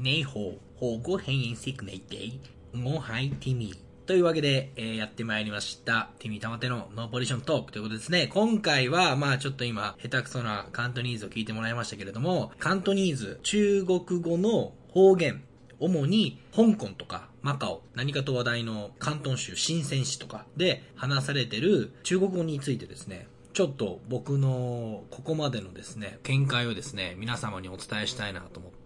你好、好ご変異セクネイテイ、ごはいティミー。というわけで、えー、やってまいりました。ティミー玉手のノーポジショントークということですね。今回は、まあちょっと今、下手くそなカントニーズを聞いてもらいましたけれども、カントニーズ、中国語の方言、主に香港とかマカオ、何かと話題の広東州深セン市とかで話されてる中国語についてですね、ちょっと僕のここまでのですね、見解をですね、皆様にお伝えしたいなと思って、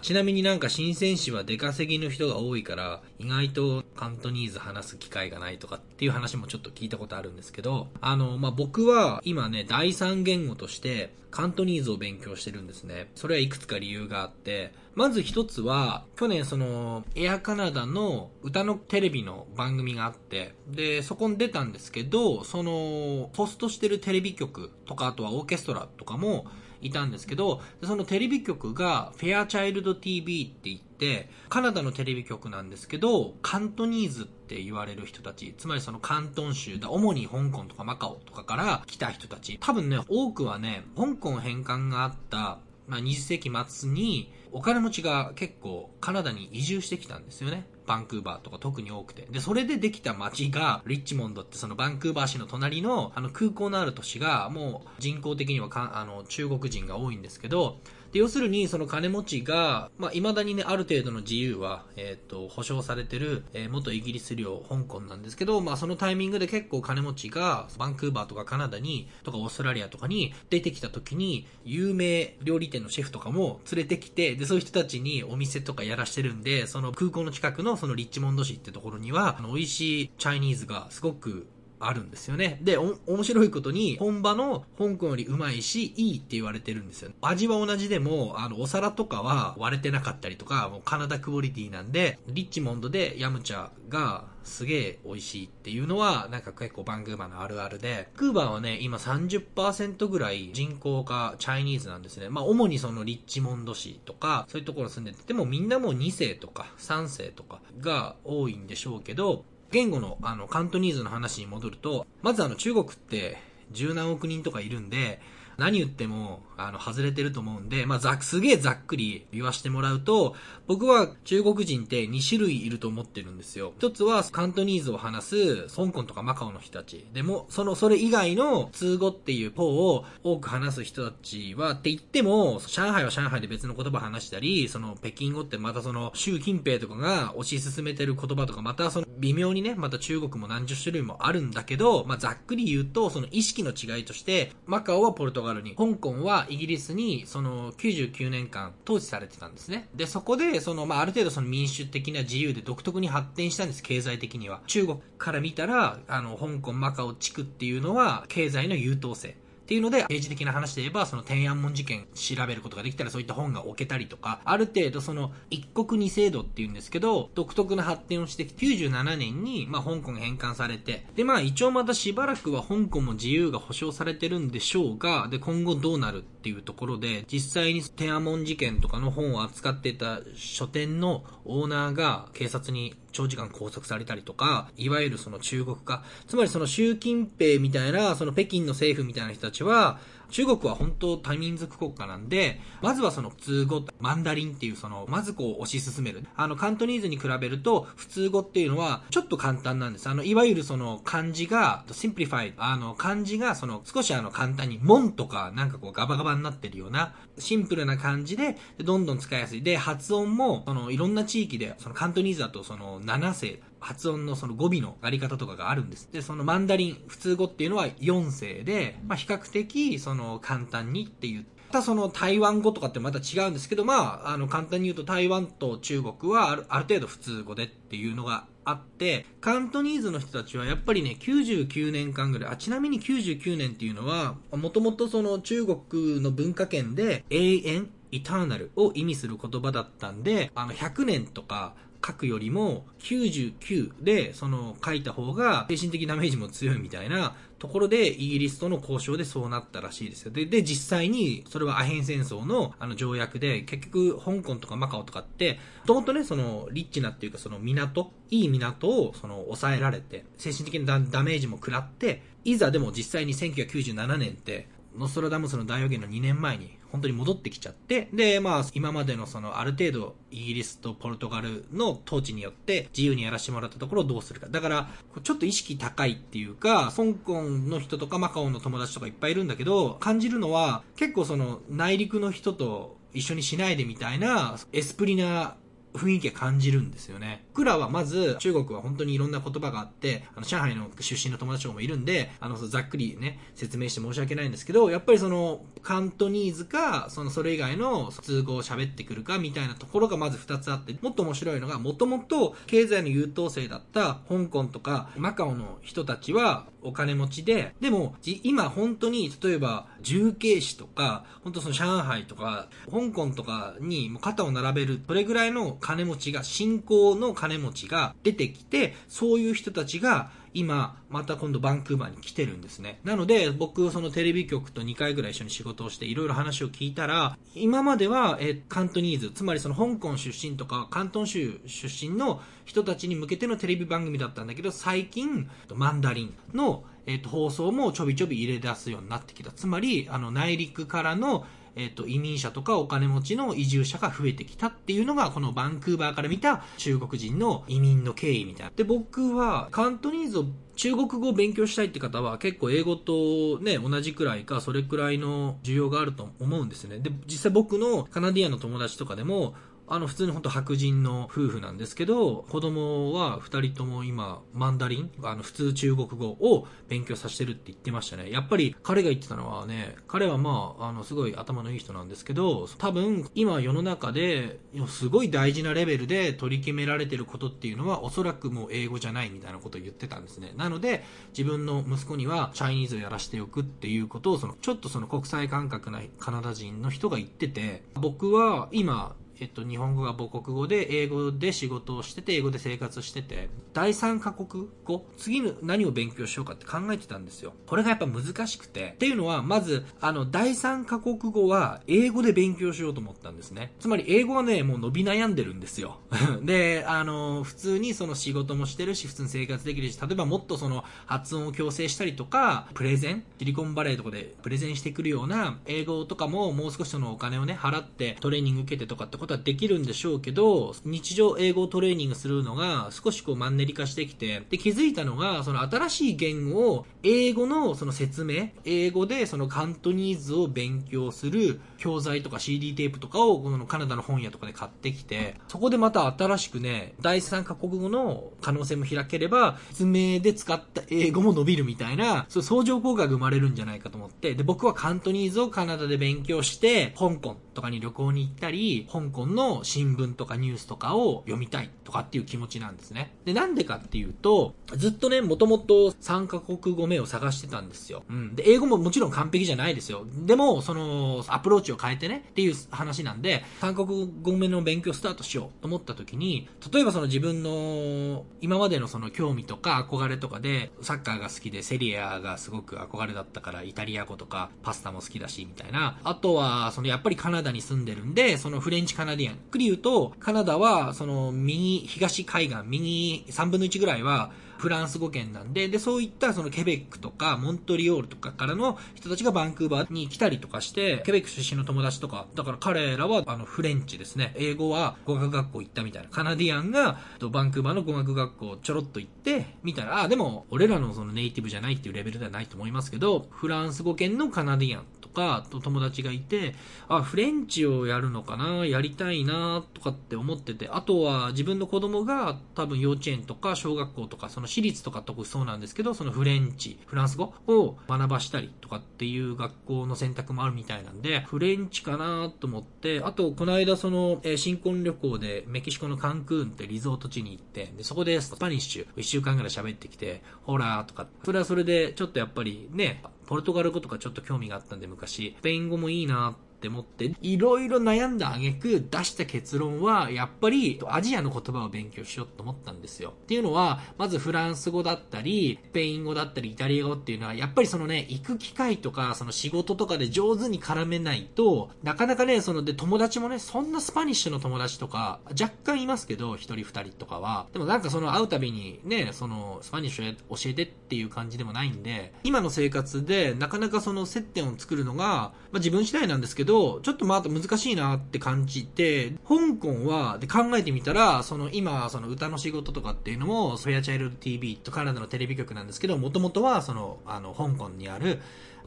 ちなみになんか新鮮市は出稼ぎの人が多いから、意外とカントニーズ話す機会がないとかっていう話もちょっと聞いたことあるんですけど、あの、まあ、僕は今ね、第三言語としてカントニーズを勉強してるんですね。それはいくつか理由があって、まず一つは、去年その、エアカナダの歌のテレビの番組があって、で、そこに出たんですけど、その、ポストしてるテレビ局とか、あとはオーケストラとかも、いたんですけど、そのテレビ局がフェアチャイルド TV って言って、カナダのテレビ局なんですけど、カントニーズって言われる人たち、つまりその関東州だ、主に香港とかマカオとかから来た人たち、多分ね、多くはね、香港返還があった、まあ、20世紀末に、お金持ちが結構カナダに移住してきたんですよね。バンクーバーとか特に多くて。で、それでできた街が、リッチモンドってそのバンクーバー市の隣の、あの空港のある都市が、もう人口的にはかあの中国人が多いんですけど、で、要するに、その金持ちが、まあ、未だにね、ある程度の自由は、えっ、ー、と、保障されてる、えー、元イギリス領、香港なんですけど、まあ、そのタイミングで結構金持ちが、バンクーバーとかカナダに、とかオーストラリアとかに出てきた時に、有名料理店のシェフとかも連れてきて、で、そういう人たちにお店とかやらしてるんで、その空港の近くのそのリッチモンド市ってところには、あの、美味しいチャイニーズがすごくあるんですよね。で、面白いことに、本場の香港よりうまいし、いいって言われてるんですよ。味は同じでも、あの、お皿とかは割れてなかったりとか、もうカナダクオリティなんで、リッチモンドでヤムチャがすげえ美味しいっていうのは、なんか結構バンクーバーのあるあるで、クーバーはね、今30%ぐらい人口がチャイニーズなんですね。まあ、主にそのリッチモンド市とか、そういうところ住んでて、でもみんなもう2世とか3世とかが多いんでしょうけど、言語のあのカントニーズの話に戻ると、まずあの中国って十何億人とかいるんで、何言っても、あの、外れてると思うんで、まあ、ざすげえざっくり言わしてもらうと、僕は中国人って2種類いると思ってるんですよ。一つは、カントニーズを話す、香港とかマカオの人たち。でも、その、それ以外の通語っていう方を多く話す人たちは、って言っても、上海は上海で別の言葉話したり、その、北京語ってまたその、習近平とかが推し進めてる言葉とか、またその、微妙にね、また中国も何十種類もあるんだけど、まあ、ざっくり言うと、その意識の違いとして、マカオはポルトガルに、香港はイギリスに、その99年間統治されてたんですね。で、そこで、その、まあ、ある程度その民主的な自由で独特に発展したんです、経済的には。中国から見たら、あの、香港、マカオ地区っていうのは、経済の優等生。っていうので、政治的な話で言えば、その天安門事件調べることができたらそういった本が置けたりとか、ある程度その一国二制度っていうんですけど、独特な発展をして97年に、まあ香港が返還されて、でまあ一応またしばらくは香港も自由が保障されてるんでしょうが、で今後どうなるっていうところで、実際に天安門事件とかの本を扱ってた書店のオーナーが警察に長時間拘束されたりとか、いわゆるその中国化、つまりその習近平みたいな、その北京の政府みたいな人たちは、中国は本当多民族国家なんで、まずはその普通語、 Mandarin っていうその、まずこう推し進める。あの、 Cantonese に比べると、普通語っていうのはちょっと簡単なんです。あの、いわゆるその漢字が、 simplify あの、漢字がその、少しあの簡単に、門とかなんかこうガバガバになってるような、シンプルな感じで、どんどん使いやすい。で、発音も、その、いろんな地域で、その Cantonese だとその、7声、発音のその語尾のあり方とかがあるんです。で、その Mandarin、普通語っていうのは4声で、まあ、比較的、その、簡単にっていう。またその台湾語とかってまた違うんですけど、まあ、あの、簡単に言うと台湾と中国はあるある程度普通語でっていうのがあって、カントニーズの人たちはやっぱりね、99年間ぐらい、あ、ちなみに99年っていうのは、もともとその中国の文化圏で永遠、イターナルを意味する言葉だったんで、あの、100年とか、書くよりも99でその書いた方が精神的ダメージも強いみたいなところでイギリスとの交渉でそうなったらしいですよ。で、で実際にそれはアヘン戦争のあの条約で結局香港とかマカオとかって、もともとね、そのリッチなっていうかその港、いい港をその抑えられて、精神的なダメージも食らって、いざでも実際に1997年ってノストラダムスの大予言の2年前に本当に戻ってきちゃって、で、まあ、今までのその、ある程度、イギリスとポルトガルの統治によって自由にやらせてもらったところをどうするか。だから、ちょっと意識高いっていうか、香港の人とかマカオの友達とかいっぱいいるんだけど、感じるのは、結構その、内陸の人と一緒にしないでみたいな、エスプリな雰囲気が感じるんですよね。僕らはまず、中国は本当にいろんな言葉があって、あの、上海の出身の友達とかもいるんで、あの、ざっくりね、説明して申し訳ないんですけど、やっぱりその、カントニーズか、その、それ以外の通語を喋ってくるか、みたいなところがまず二つあって、もっと面白いのが、もともと経済の優等生だった香港とか、マカオの人たちは、お金持ちで、でも、今本当に、例えば、重慶市とか、本当その上海とか、香港とかにも肩を並べる、それぐらいの金持ちが、信仰の金持ちが出てきて、そういう人たちが、今、また今度バンクーバーに来てるんですね。なので、僕、そのテレビ局と2回ぐらい一緒に仕事をして、いろいろ話を聞いたら、今までは、え、カントニーズ、つまりその香港出身とか、関東州出身の人たちに向けてのテレビ番組だったんだけど、最近、マンダリンの、えっ、と、放送もちょびちょび入れ出すようになってきた。つまり、あの、内陸からの、えっ、と、移民者とかお金持ちの移住者が増えてきたっていうのが、このバンクーバーから見た中国人の移民の経緯みたいな。で、僕は、カントニーズを中国語を勉強したいって方は結構英語とね、同じくらいか、それくらいの需要があると思うんですね。で、実際僕のカナディアンの友達とかでも、あの、普通に本当白人の夫婦なんですけど、子供は二人とも今、マンダリン、あの、普通中国語を勉強させてるって言ってましたね。やっぱり彼が言ってたのはね、彼はまあ、あの、すごい頭のいい人なんですけど、多分、今世の中で、すごい大事なレベルで取り決められてることっていうのは、おそらくもう英語じゃないみたいなことを言ってたんですね。なので、自分の息子には、チャイニーズをやらせておくっていうことを、その、ちょっとその国際感覚なカナダ人の人が言ってて、僕は今、えっと、日本語が母国語で、英語で仕事をしてて、英語で生活してて、第三カ国語、次の何を勉強しようかって考えてたんですよ。これがやっぱ難しくて。っていうのは、まず、あの、第三カ国語は、英語で勉強しようと思ったんですね。つまり、英語はね、もう伸び悩んでるんですよ。で、あの、普通にその仕事もしてるし、普通に生活できるし、例えばもっとその、発音を矯正したりとか、プレゼン、シリコンバレーとかでプレゼンしてくるような、英語とかももう少しそのお金をね、払ってトレーニング受けてとかってことことはできるんでしょうけど、日常英語トレーニングするのが少しこうマンネリ化してきて、で、気づいたのが、その新しい言語を、英語のその説明、英語でそのカントニーズを勉強する教材とか CD テープとかをこのカナダの本屋とかで買ってきて、そこでまた新しくね、第三カ国語の可能性も開ければ、説明で使った英語も伸びるみたいな、そう相乗効果が生まれるんじゃないかと思って、で、僕は Cantonese をカナダで勉強して、香港とかに旅行に行ったり、香港の新聞とかニュースとかを読みたい。とかっていう気持ちなんですね。で、なんでかっていうと、ずっとね、もともと3カ国語目を探してたんですよ。うん。で、英語ももちろん完璧じゃないですよ。でも、その、アプローチを変えてね、っていう話なんで、3カ国語目の勉強スタートしようと思った時に、例えばその自分の、今までのその興味とか憧れとかで、サッカーが好きでセリエAがすごく憧れだったから、イタリア語とかパスタも好きだし、みたいな。あとは、そのやっぱりカナダに住んでるんで、その French Canadian。くり言うと、カナダは、その、右、東海岸、右3分の1ぐらいは、フランス語圏なんで、で、そういったそのケベックとか、モントリオールとかからの人たちがバンクーバーに来たりとかして、ケベック出身の友達とか、だから彼らは、あの、フレンチですね。英語は語学学校行ったみたいな。カナディアンが、バンクーバーの語学学校ちょろっと行って、みたいな、あ、でも、俺らのそのネイティブじゃないっていうレベルではないと思いますけど、フランス語圏のカナディアンとか、と友達がいて、あ、 French をやるのかな、やりたいな、とかって思ってて、あとは自分の子供が多分幼稚園とか小学校とか、その私立とか特そうなんですけど、その French、フランス語を学ばしたりとかっていう学校の選択もあるみたいなんで、 French かなと思って、あと、この間その、え、新婚旅行でメキシコのカンクーンってリゾート地に行って、で、そこで Spanish、1週間ぐらい喋ってきて、 Hola とか、それはそれで、ちょっとやっぱりね、ポルトガル語とかちょっと興味があったんで昔、スペイン語もいいなってって思って、いろいろ悩んだ挙句出した結論は、やっぱりアジアの言葉を勉強しようと思ったんですよ。っていうのは、まずフランス語だったり、スペイン語だったり、イタリア語っていうのは、やっぱりそのね、行く機会とか、その仕事とかで上手に絡めないと、なかなかね、そので友達もね、そんな Spanish の友達とか、若干いますけど、一人二人とかは。でもなんかその会うたびにね、その Spanish 教えてっていう感じでもないんで、今の生活でなかなかその接点を作るのが、まあ自分次第なんですけど、ちょっとまた難しいなって感じて、香港は、で考えてみたら、その今、その歌の仕事とかっていうのも、 Fairchild TV とカナダのテレビ局なんですけど、もともとはその、あの、香港にある、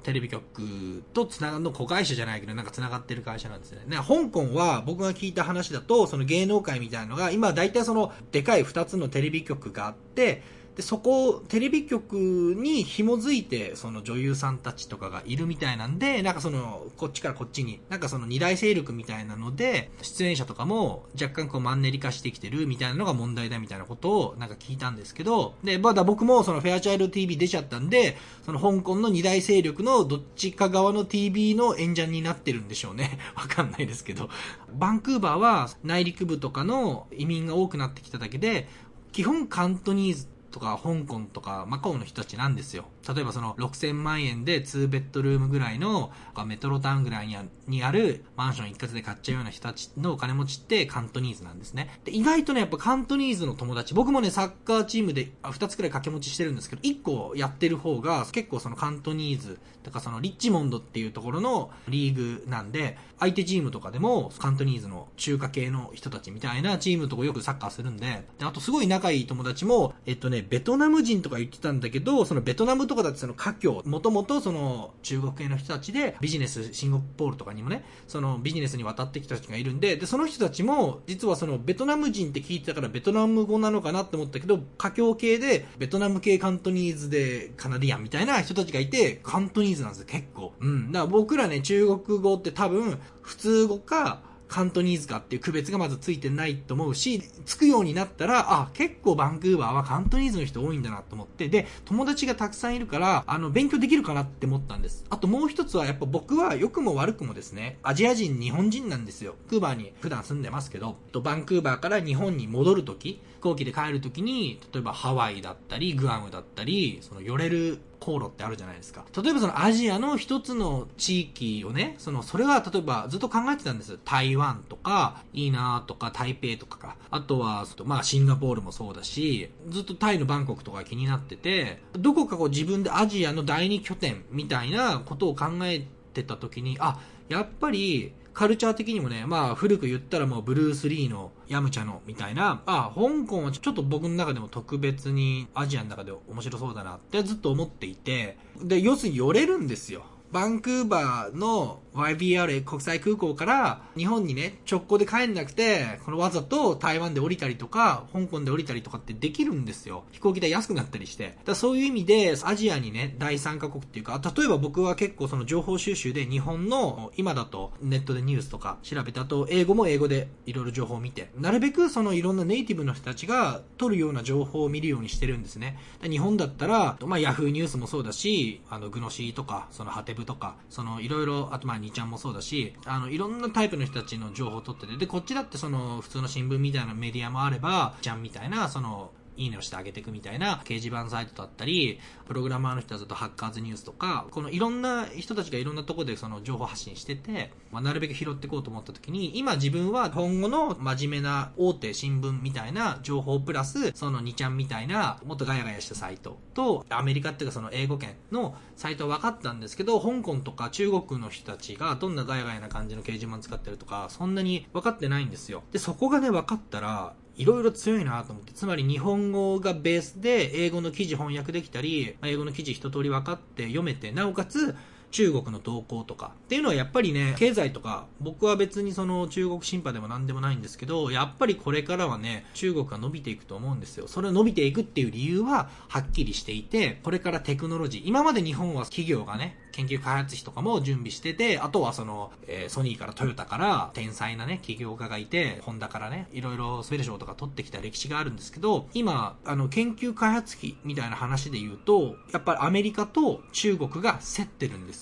テレビ局とつながるの子会社じゃないけど、なんかつながってる会社なんですね。ね、香港は僕が聞いた話だと、その芸能界みたいなのが、今大体その、でかい2つのテレビ局があって、で、そこ、テレビ局に紐づいて、その女優さんたちとかがいるみたいなんで、なんかその、こっちからこっちに、なんかその二大勢力みたいなので、出演者とかも若干こうマンネリ化してきてるみたいなのが問題だみたいなことをなんか聞いたんですけど、で、まだ僕もそのフェアチャイルド TV 出ちゃったんで、その香港の二大勢力のどっちか側の TV の演者になってるんでしょうね。わかんないですけど。バンクーバーは内陸部とかの移民が多くなってきただけで、基本カントニーズとか香港とかマカオの人たちなんですよ。例えばその6000万円で2ベッドルームぐらいのメトロタウンぐらいにあるマンション一括で買っちゃうような人たちのお金持ちってカントニーズなんですね。で意外とね、やっぱカントニーズの友達、僕もね、サッカーチームで2つくらい掛け持ちしてるんですけど、1個やってる方が結構そのカントニーズとかそのリッチモンドっていうところのリーグなんで、相手チームとかでもカントニーズの中華系の人たちみたいなチームとかよくサッカーするんで、であとすごい仲いい友達も、えっとね、ベトナム人とか言ってたんだけど、そのベトナムとかだってその華僑、もともとその中国系の人たちでビジネス、シンガポールとかにもね、そのビジネスに渡ってきた人たちがいるんで、で、その人たちも、実はそのベトナム人って聞いてたからベトナム語なのかなって思ったけど、華僑系でベトナム系カントニーズでカナディアンみたいな人たちがいて、カントニーズなんですよ、結構。うん。だから僕らね、中国語って多分、普通語か、カントニーズかっていう区別がまずついてないと思うし、つくようになったら、あ、結構バンクーバーはカントニーズの人多いんだなと思って、で、友達がたくさんいるから、あの、勉強できるかなって思ったんです。あともう一つは、やっぱ僕は良くも悪くもですね、アジア人、日本人なんですよ。クーバーに普段住んでますけど、バンクーバーから日本に戻るとき、飛行機で帰るときに、例えばハワイだったり、グアムだったり、その寄れる航路ってあるじゃないですか。例えばそのアジアの一つの地域をね、その、それは例えばずっと考えてたんです。台湾とか、いいなとか、台北とかか。あとは、まあシンガポールもそうだし、ずっとタイのバンコクとか気になってて、どこかこう自分でアジアの第二拠点みたいなことを考えてた時に、あ、やっぱり、カルチャー的にもね、まあ古く言ったらもうブルース・リーのヤムチャのみたいな、あ、香港はちょっと僕の中でも特別にアジアの中で面白そうだなってずっと思っていて、で、要するに寄れるんですよ。バンクーバーの YBR 国際空港から日本にね、直行で帰んなくて、このわざと台湾で降りたりとか、香港で降りたりとかってできるんですよ。飛行機代安くなったりして。だそういう意味で、アジアにね、第三カ国っていうか、例えば僕は結構その情報収集で日本の、今だとネットでニュースとか調べたと、英語も英語でいろいろ情報を見て、なるべくそのいろんなネイティブの人たちが取るような情報を見るようにしてるんですね。日本だったら、まあヤフーニュースもそうだし、あの、グノシーとか、そのハテブとか、そのいろいろ、あとまあ2ちゃんもそうだし、あの、いろんなタイプの人たちの情報を取ってて、で、こっちだってその、普通の新聞みたいなメディアもあれば、ちゃんみたいな、その、いいねをしてあげていくみたいな掲示板サイトだったり、プログラマーの人たちとハッカーズニュースとか、このいろんな人たちがいろんなとこでその情報発信してて、まあ、なるべく拾っていこうと思った時に、今自分は今後の真面目な大手新聞みたいな情報プラス、その2ちゃんみたいな、もっとガヤガヤしたサイトと、アメリカっていうかその英語圏のサイトは分かったんですけど、香港とか中国の人たちがどんなガヤガヤな感じの掲示板使ってるとか、そんなに分かってないんですよ。で、そこがね、分かったら、いろいろ強いなと思って、つまり日本語がベースで英語の記事翻訳できたり、英語の記事一通り分かって読めて、なおかつ中国の動向とかっていうのはやっぱりね、経済とか、僕は別にその中国審判でも何でもないんですけど、やっぱりこれからはね、中国が伸びていくと思うんですよ。それを伸びていくっていう理由ははっきりしていて、これからテクノロジー、今まで日本は企業がね、研究開発費とかも準備してて、あとはその、えー、ソニーからトヨタから天才なね、起業家がいて、ホンダからね、いろいろスペル賞とか取ってきた歴史があるんですけど、今、あの、研究開発費みたいな話で言うと、やっぱりアメリカと中国が競ってるんです。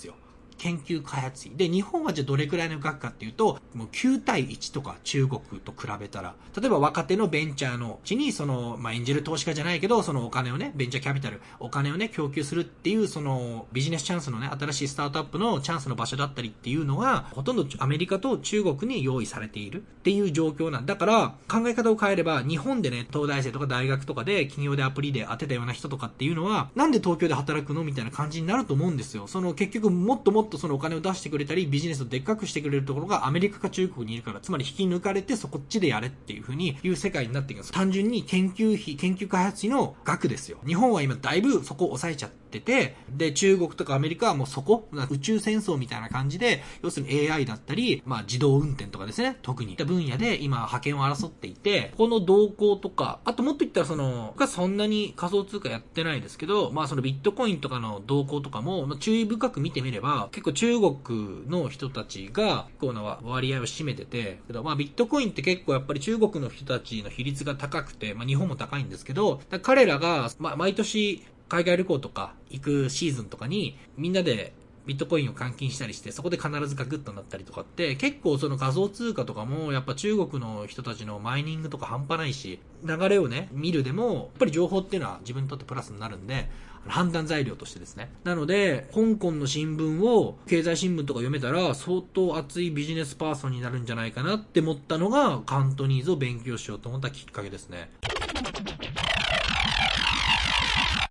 研究開発費。で、日本はじゃあどれくらいの額かっていうと、もう9対1とか中国と比べたら、例えば若手のベンチャーのうちに、その、まあ、演じる投資家じゃないけど、そのお金をね、ベンチャーキャピタル、お金をね、供給するっていう、その、ビジネスチャンスのね、新しいスタートアップのチャンスの場所だったりっていうのが、ほとんどアメリカと中国に用意されているっていう状況なんだから、考え方を変えれば、日本でね、東大生とか大学とかで企業でアプリで当てたような人とかっていうのは、なんで東京で働くのみたいな感じになると思うんですよ。その結局もっともっととそのお金を出してくれたり、ビジネスをでっかくしてくれるところがアメリカか中国にいるから、つまり引き抜かれてそこっちでやれっていう風にいう世界になっていきます。単純に研究費、研究開発費の額ですよ。日本は今だいぶそこを抑えちゃってて、で、中国とかアメリカはもうそこ、宇宙戦争みたいな感じで、要するに AI だったり、まあ自動運転とかですね、特に。った分野で今派遣を争っていて、この動向とか、あともっと言ったらその、がそんなに仮想通貨やってないですけど、まあそのビットコインとかの動向とかも、ま、注意深く見てみれば、結構中国の人たちが結構な割合を占めてて、けどまあビットコインって結構やっぱり中国の人たちの比率が高くて、まあ日本も高いんですけど、彼らが、まあ毎年海外旅行とか行くシーズンとかに、みんなでビットコインを換金したりして、そこで必ずガクッとなったりとかって、結構その仮想通貨とかも、やっぱ中国の人たちのマイニングとか半端ないし、流れをね、見るでも、やっぱり情報っていうのは自分にとってプラスになるんで、判断材料としてですね。なので、香港の新聞を、経済新聞とか読めたら、相当熱いビジネスパーソンになるんじゃないかなって思ったのが、カントニーズを勉強しようと思ったきっかけですね。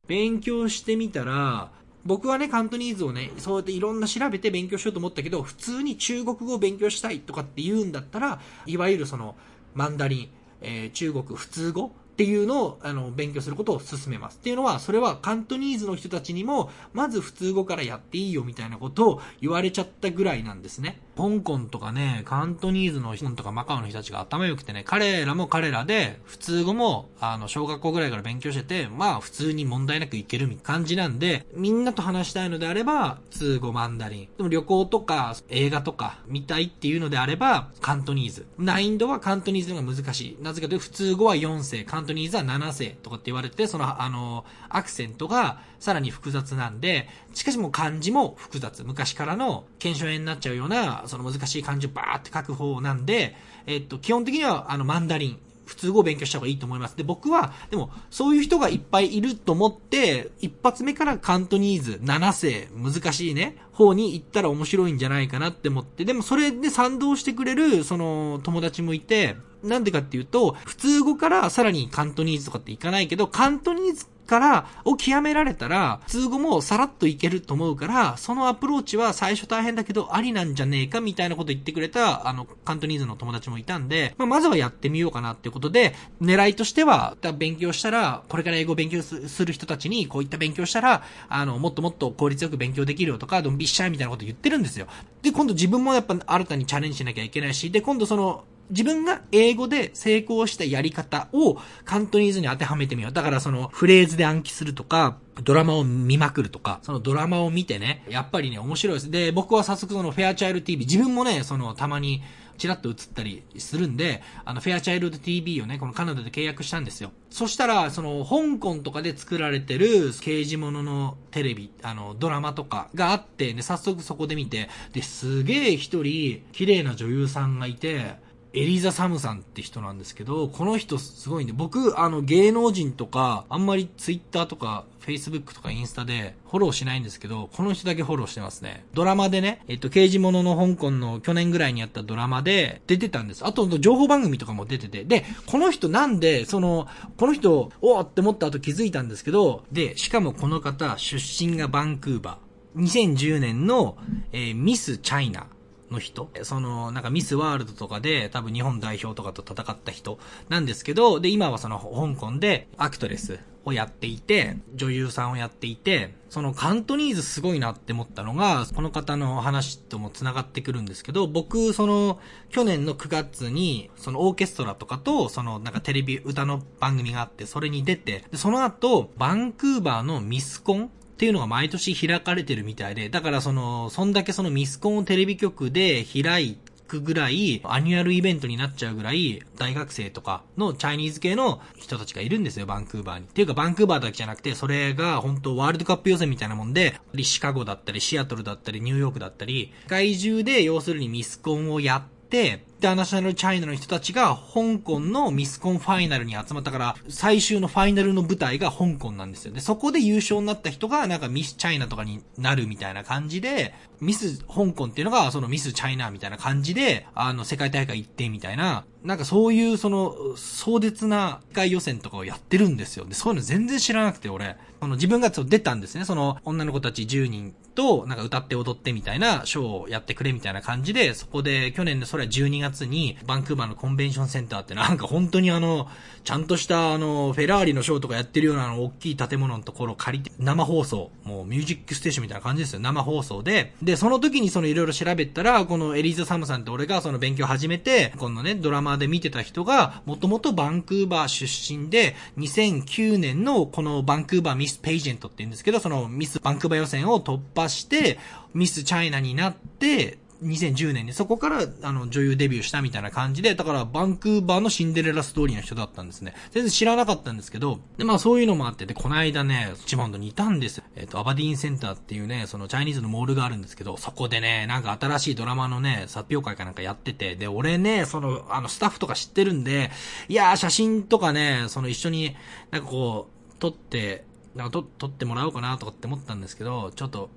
勉強してみたら、僕はね、カントニーズをね、そうやっていろんな調べて勉強しようと思ったけど、普通に中国語を勉強したいとかって言うんだったら、いわゆるその、マンダリン、えー、中国普通語っていうのを、あの、勉強することを勧めます。っていうのは、それはカントニーズの人たちにも、まず普通語からやっていいよみたいなことを言われちゃったぐらいなんですね。香港とかね、カントニーズの人とかマカオの人たちが頭良くてね、彼らも彼らで、普通語も、あの、小学校ぐらいから勉強してて、まあ、普通に問題なくいける感じなんで、みんなと話したいのであれば、普通語マンダリン。でも旅行とか、映画とか、見たいっていうのであれば、カントニーズ。難易度はカントニーズの方が難しい。なぜかというと、普通語は4世、カントニーズは7世とかって言われて、その、あの、アクセントがさらに複雑なんで、しかしもう漢字も複雑。昔からの検証炎になっちゃうような、その難しい漢字をバーって書く方なんで、えっと、基本的には、あの、マンダリン、普通語を勉強した方がいいと思います。で、僕は、でも、そういう人がいっぱいいると思って、一発目からカントニーズ7世、難しいね、方に行ったら面白いんじゃないかなって思って、でもそれで賛同してくれる、その、友達もいて、なんでかっていうと、普通語からさらにカントニーズとかっていかないけど、カントニーズから、を極められたら、通語もさらっといけると思うから、そのアプローチは最初大変だけど、ありなんじゃねえかみたいなこと言ってくれた、あの、カントニーズの友達もいたんで、まあ、まずはやってみようかなっていうことで、狙いとしては、勉強したら、これから英語を勉強する人たちに、こういった勉強したら、あの、もっともっと効率よく勉強できるよとか、ドンビッシャーみたいなこと言ってるんですよ。で、今度自分もやっぱ新たにチャレンジしなきゃいけないし、で、今度その、自分が英語で成功したやり方をカントニーズに当てはめてみよう。だからそのフレーズで暗記するとか、ドラマを見まくるとか、そのドラマを見てね、やっぱりね、面白いです。で、僕は早速そのフェアチャイル TV、自分もね、そのたまにチラッと映ったりするんで、あの、フェアチャイルド TV をね、このカナダで契約したんですよ。そしたら、その、香港とかで作られてる刑事物のテレビ、あの、ドラマとかがあって、ね、早速そこで見て、で、すげえ一人、綺麗な女優さんがいて、エリザ・サムさんって人なんですけど、この人すごいんで、僕、あの、芸能人とか、あんまりツイッターとか、フェイスブックとかインスタでフォローしないんですけど、この人だけフォローしてますね。ドラマでね、えっと、刑事物の香港の去年ぐらいにやったドラマで出てたんです。あと、情報番組とかも出てて。で、この人なんで、その、この人、おって思った後気づいたんですけど、で、しかもこの方、出身がバンクーバー。2010年の、えー、ミス・チャイナ。の人、その、なんかミスワールドとかで多分日本代表とかと戦った人なんですけど、で、今はその香港でアクトレスをやっていて、女優さんをやっていて、そのカントニーズすごいなって思ったのが、この方の話とも繋がってくるんですけど、僕、その、去年の9月に、そのオーケストラとかと、その、なんかテレビ歌の番組があって、それに出て、その後、バンクーバーのミスコンっていうのが毎年開かれてるみたいで、だからその、そんだけそのミスコンをテレビ局で開いくぐらい、 annual event になっちゃうぐらい、大学生とかの Chinese 系の人たちがいるんですよ、バンクーバーに。っていうか、バンクーバーだけじゃなくて、それが本当ワールドカップ予選みたいなもんで、シカゴだったり、シアトルだったり、ニューヨークだったり、世界中で要するにミスコンをやって、 International China の人たちが香港のミスコンファイナルに集まったから、最終のファイナルの舞台が香港なんですよ。で、そこで優勝になった人がなんかミスチャイナとかになるみたいな感じで、ミス香港っていうのがそのミスチャイナみたいな感じで、あの世界大会行ってみたいな、なんかそういうその壮絶な世界予選とかをやってるんですよ。で、そういうの全然知らなくて俺、その自分が出たんですね。その女の子たち10人となんか歌って踊ってみたいなショーをやってくれみたいな感じで、そこで去年のそれは12月にバンクーバーのコンベンションセンターってなんか本当にあの、ちゃんとしたあの、フェラーリのショーとかやってるようなあの、大きい建物のところを借りて、生放送、もうミュージックステーションみたいな感じですよ。生放送で。で、その時にそのいろいろ調べたら、このエリーザ・サムさんって俺がその勉強始めて、このね、ドラマで見てた人が、もともとバンクーバー出身で、2009年のこのバンクーバーミス・ペイジェントって言うんですけど、そのミス・バンクーバー予選を突破して、ミス・チャイナになって、2010年にそこからあの女優デビューしたみたいな感じで、だからバンクーバーのシンデレラストーリーの人だったんですね。全然知らなかったんですけど、で、まあそういうのもあってで、この間ね、チマンドにいたんですよ。えっ、ー、と、アバディーンセンターっていうね、そのチャイニーズのモールがあるんですけど、そこでね、なんか新しいドラマのね、発表会かなんかやってて、で、俺ね、その、あの、スタッフとか知ってるんで、いやー、写真とかね、その一緒に、なんかこう、撮って、なんか撮、撮ってもらおうかなとかって思ったんですけど、ちょっと、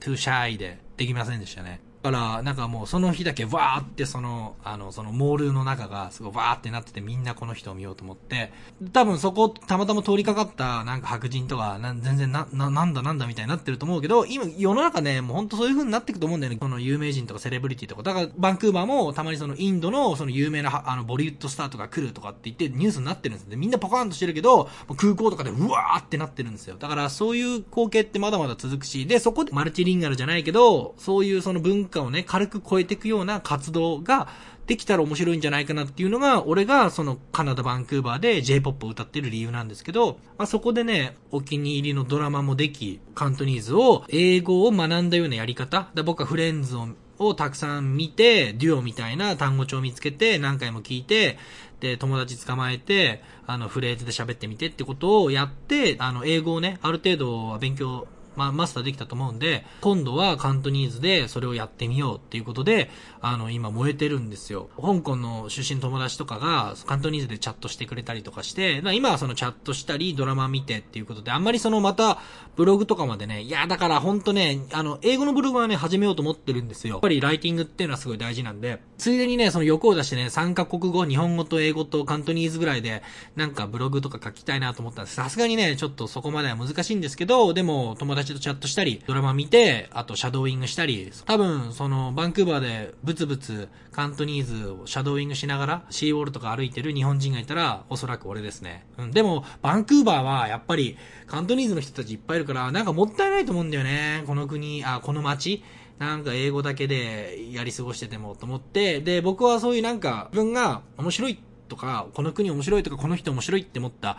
トゥーシャイでできませんでしたね。から、なんかもうその日だけわーってその、あの、そのモールの中がすごいわーってなっててみんなこの人を見ようと思って、多分そこたまたま通りかかったなんか白人とか、全然な、な、なんだなんだみたいになってると思うけど、今世の中ね、もうほんとそういう風になっていくと思うんだよね。この有名人とかセレブリティとか。だからバンクーバーもたまにそのインドのその有名なあのボリウッドスターとか来るとかって言ってニュースになってるんですよ。みんなポカーンとしてるけど、空港とかでうわーってなってるんですよ。だからそういう光景ってまだまだ続くし、で、そこでマルチリンガルじゃないけど、そういうその文化をね、軽く超えていくような活動ができたら面白いんじゃないかなっていうのが、俺がそのカナダ・バンクーバーで J-POP を歌ってる理由なんですけど、まあ、そこでね、お気に入りのドラマもでき、カントニーズを英語を学んだようなやり方、で僕はフレンズををたくさん見て、デュオみたいな単語帳を見つけて、何回も聞いて、で、友達捕まえて、あの、フレーズで喋ってみてってことをやって、あの、英語をね、ある程度は勉強まあ、マスターできたと思うんで、今度はカントニーズでそれをやってみようっていうことで、あの、今燃えてるんですよ。香港の出身友達とかが、カントニーズでチャットしてくれたりとかして、今はそのチャットしたり、ドラマ見てっていうことで、あんまりそのまた、ブログとかまでね、いや、だからほんとね、あの、英語のブログはね、始めようと思ってるんですよ。やっぱりライティングっていうのはすごい大事なんで、ついでにね、その欲を出してね、3カ国語、日本語と英語とカントニーズぐらいで、なんかブログとか書きたいなと思ったんです。さすがにね、ちょっとそこまでは難しいんですけど、でも、友達とチャットしたり、ドラマ見て、あとシャドーイングしたり、多分、その、バンクーバーでブツブツカントニーズをシャドーイングしながら、シーウォールとか歩いてる日本人がいたら、おそらく俺ですね。うん、でも、バンクーバーはやっぱり、カントニーズの人たちいっぱいいるから、なんかもったいないと思うんだよね。この国、あ、この街。なんか英語だけでやり過ごしててもと思って、で、僕はそういうなんか、自分が面白いとか、この国面白いとか、この人面白いって思った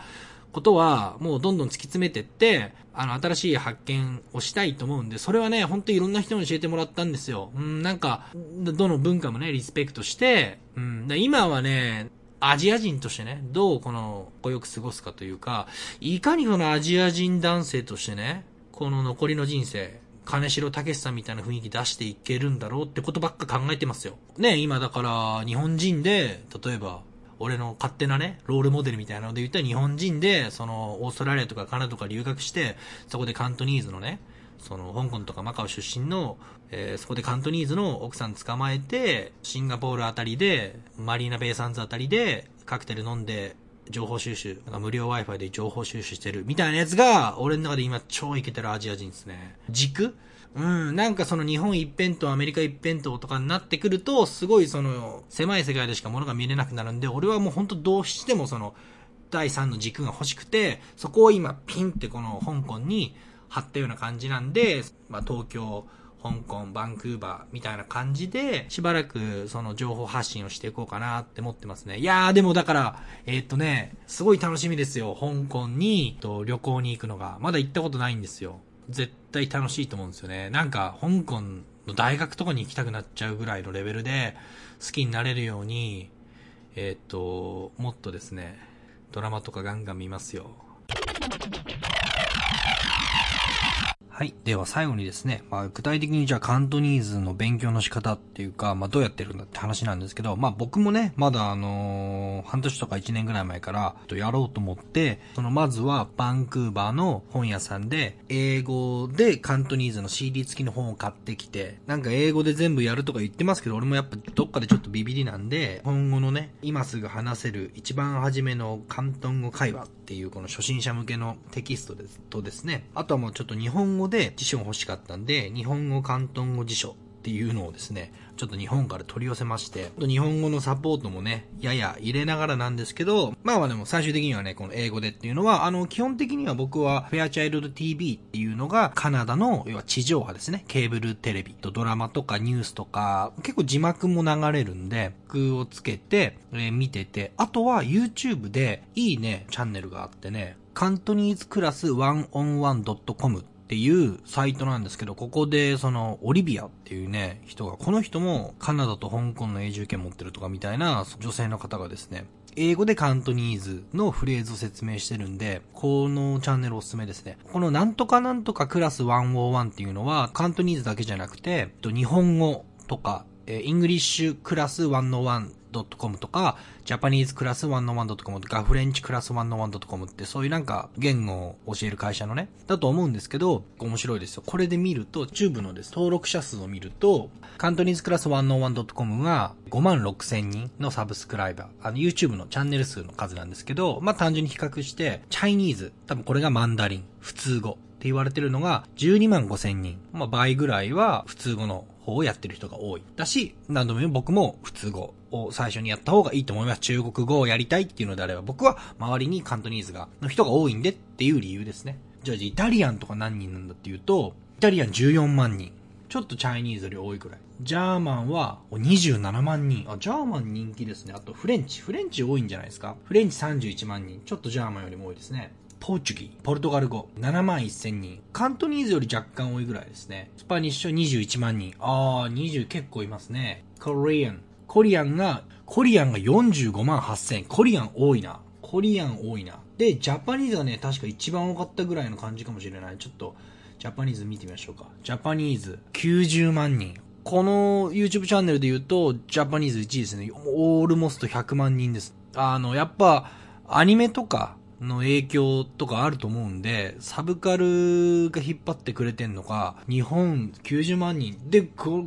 ことは、もうどんどん突き詰めてって、あの、新しい発見をしたいと思うんで、それはね、ほんといろんな人に教えてもらったんですよ。うん、なんか、どの文化もね、リスペクトして、うん、今はね、アジア人としてね、どうこの、こよく過ごすかというか、いかにこのアジア人男性としてね、この残りの人生、金城武さんみたいな雰囲気出していけるんだろうってことばっか考えてますよ。ね、今だから、日本人で、例えば、俺の勝手なね、ロールモデルみたいなので言ったら日本人で、その、オーストラリアとかカナダとか留学して、そこでカントニーズのね、その、香港とかマカオ出身の、えー、そこでカントニーズの奥さん捕まえて、シンガポールあたりで、マリーナ・ベイ・サンズあたりで、カクテル飲んで、情報収集、なんか無料 Wi-Fi で情報収集してるみたいなやつが、俺の中で今超イケてるアジア人ですね。軸うん、なんかその日本一辺倒、アメリカ一辺倒とかになってくると、すごいその、狭い世界でしか物が見れなくなるんで、俺はもう本当どうしてもその、第三の軸が欲しくて、そこを今ピンってこの香港に貼ったような感じなんで、まあ東京、香港、バンクーバーみたいな感じで、しばらくその情報発信をしていこうかなって思ってますね。いやーでもだから、えー、っとね、すごい楽しみですよ。香港にと旅行に行くのが。まだ行ったことないんですよ。絶対楽しいと思うんですよね。なんか、香港の大学とかに行きたくなっちゃうぐらいのレベルで好きになれるように、えー、っと、もっとですね、ドラマとかガンガン見ますよ。はい。では最後にですね、まあ具体的にじゃあカントニーズの勉強の仕方っていうか、まあどうやってるんだって話なんですけど、まあ僕もね、まだあのー、半年とか1年ぐらい前からやろうと思って、そのまずはバンクーバーの本屋さんで、英語でカントニーズの CD 付きの本を買ってきて、なんか英語で全部やるとか言ってますけど、俺もやっぱどっかでちょっとビビりなんで、今後のね、今すぐ話せる一番初めの関東語会話っていうこの初心者向けのテキストですとですね、あとはもうちょっと日本語語で辞書が欲しかったんで、日本語関東語辞書っていうのをですね、ちょっと日本から取り寄せまして、日本語のサポートもね、やや入れながらなんですけど、まあまあでも最終的にはね、この英語でっていうのは、あの、基本的には僕はフェアチャイルド TV っていうのがカナダの、要は地上波ですね、ケーブルテレビとドラマとかニュースとか、結構字幕も流れるんで、句をつけて、えー、見てて、あとは YouTube でいいね、チャンネルがあってね、カントニーズクラス 1on1.com っていうサイトなんですけど、ここでそのオリビアっていうね、人が、この人もカナダと香港の永住権持ってるとかみたいな女性の方がですね、英語で Cantonese のフレーズを説明してるんで、このチャンネルおすすめですね。このなんとかなんとかクラス101っていうのは、 Cantonese だけじゃなくて、日本語とか、 English Class 101 101.com とか、 Japanese Class 101.com とか、 French Class 101.com ってそういうなんか言語を教える会社のね、だと思うんですけど、面白いですよ。これで見ると、 YouTube のです、登録者数を見ると、カントニーズクラス 101.com が5万6千人のサブスクライバー、あの YouTube のチャンネル数の数なんですけど、まあ単純に比較して、チャイニーズ、多分これがマンダリン、普通語って言われてるのが12万5千人。まあ倍ぐらいは普通語の方をやってる人が多い。だし、何度も僕も普通語を最初にやった方がいいと思います。中国語をやりたいっていうのであれば、僕は周りにカントニーズが、の人が多いんでっていう理由ですね。じゃあ、イタリアンとか何人なんだっていうと、イタリアン14万人。ちょっと Chinese より多いくらい。 German は27万人。あ、 German 人気ですね。あと French。French 多いんじゃないですか。 French 31万人。ちょっと German よりも多いですね。 Portuguese、ポルトガル語、7万1000人。 Cantonese より若干多いぐらいですね。 Spanish 21万人。あー、20結構いますね。 Korean。Korean が、コリアンが45万8000。Korean 多いな。コリアン多いな。で、 Japanese がね、確か一番多かったぐらいの感じかもしれない。ちょっと、ジャパニーズ見てみましょうか。ジャパニーズ、90万人。この YouTube チャンネルで言うと、ジャパニーズ1位ですね。オールモスト100万人です。あの、やっぱ、アニメとか、の影響とかあると思うんで、サブカルが引っ張ってくれてんのか、日本90万人、で、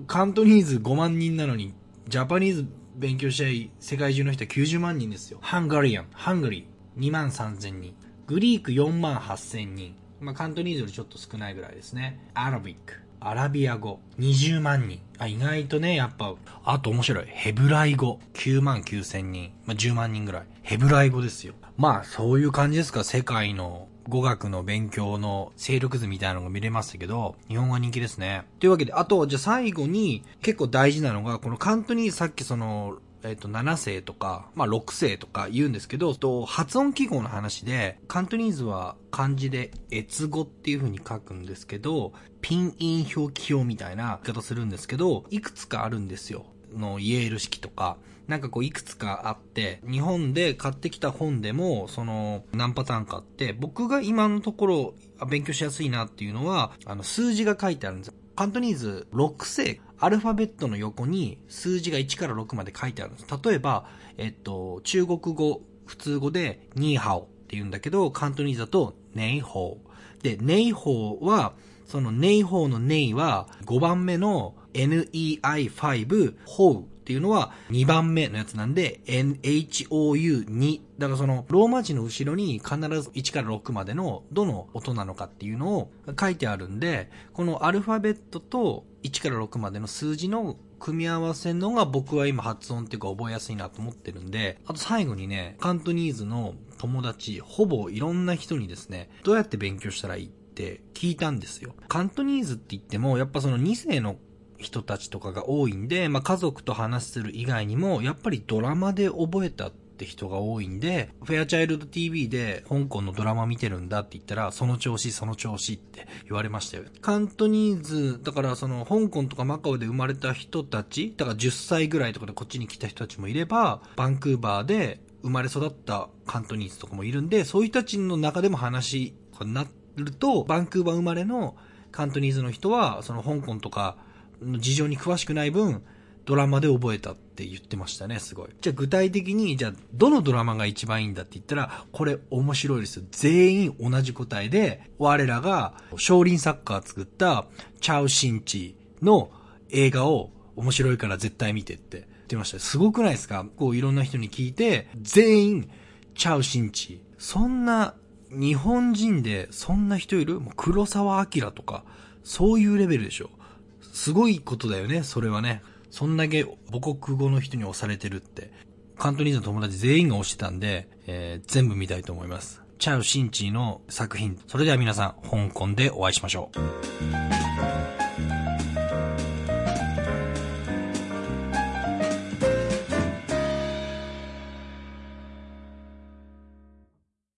カントニーズ5万人なのに、ジャパニーズ勉強したい世界中の人は90万人ですよ。ハンガリアン、ハンガリー2万3000人。グリーク4万8000人。まあ、カントニーズよりちょっと少ないぐらいですね。アラビック。アラビア語20万人。あ、意外とね、やっぱ、あと面白い。ヘブライ語9万9千人。まあ、10万人ぐらい。ヘブライ語ですよ。まあ、そういう感じですか？世界の語学の勉強の勢力図みたいなのが見れましたけど、日本語人気ですね。というわけで、あと、じゃあ最後に結構大事なのが、このカントにさっきその、えっ、と、7世とか、まあ、6世とか言うんですけど、と発音記号の話で、カントニーズは漢字で、越語っていう風に書くんですけど、ピンイン表記表みたいな言い方するんですけど、いくつかあるんですよ。のイエール式とか、なんかこういくつかあって、日本で買ってきた本でも、その何パターンかあって、僕が今のところ勉強しやすいなっていうのは、あの数字が書いてあるんですよカントニーズ6世、アルファベットの横に数字が1から6まで書いてあるんです。例えば、えっと、中国語、普通語で、ニーハオって言うんだけど、カントニーズだと、ネイホー。で、ネイホーは、そのネイホーのネイは5番目の NEI5 ホーっていうのは2番目のやつなんで NHOU2 だからそのローマ字の後ろに必ず1から6までのどの音なのかっていうのを書いてあるんでこのアルファベットと1から6までの数字の組み合わせのが僕は今発音っていうか覚えやすいなと思ってるんで、あと最後にね、カントニーズの友達、ほぼいろんな人にですね、どうやって勉強したらいいって聞いたんですよ。カントニーズって言っても、やっぱその2世の人たちとかが多いんで、まあ、家族と話する以外にも、やっぱりドラマで覚えたって人が多いんで、フェアチャイルド TV で香港のドラマ見てるんだって言ったら、その調子、その調子って言われましたよ。カントニーズ、だからその香港とかマカオで生まれた人たち、だから10歳ぐらいとかでこっちに来た人たちもいれば、バンクーバーで生まれ育ったカントニーズとかもいるんで、そういう人たちの中でも話になると、バンクーバー生まれのカントニーズの人は、その香港とかの事情に詳しくない分、ドラマで覚えたって言ってましたね、すごい。じゃあ具体的に、じゃあどのドラマが一番いいんだって言ったら、これ面白いですよ。全員同じ答えで、我らが少林サッカー作ったチャウシンチの映画を面白いから絶対見てって言ってました。すごくないですか？こういろんな人に聞いて、全員チャウシンチ。そんな日本人でそんな人いる？もう黒沢明とか、そういうレベルでしょ。すごいことだよね、それはね。そんだけ母国語の人に押されてるって。カントニーズの友達全員が押してたんで、えー、全部見たいと思います。チャウ・シンチーの作品。それでは皆さん、香港でお会いしましょう。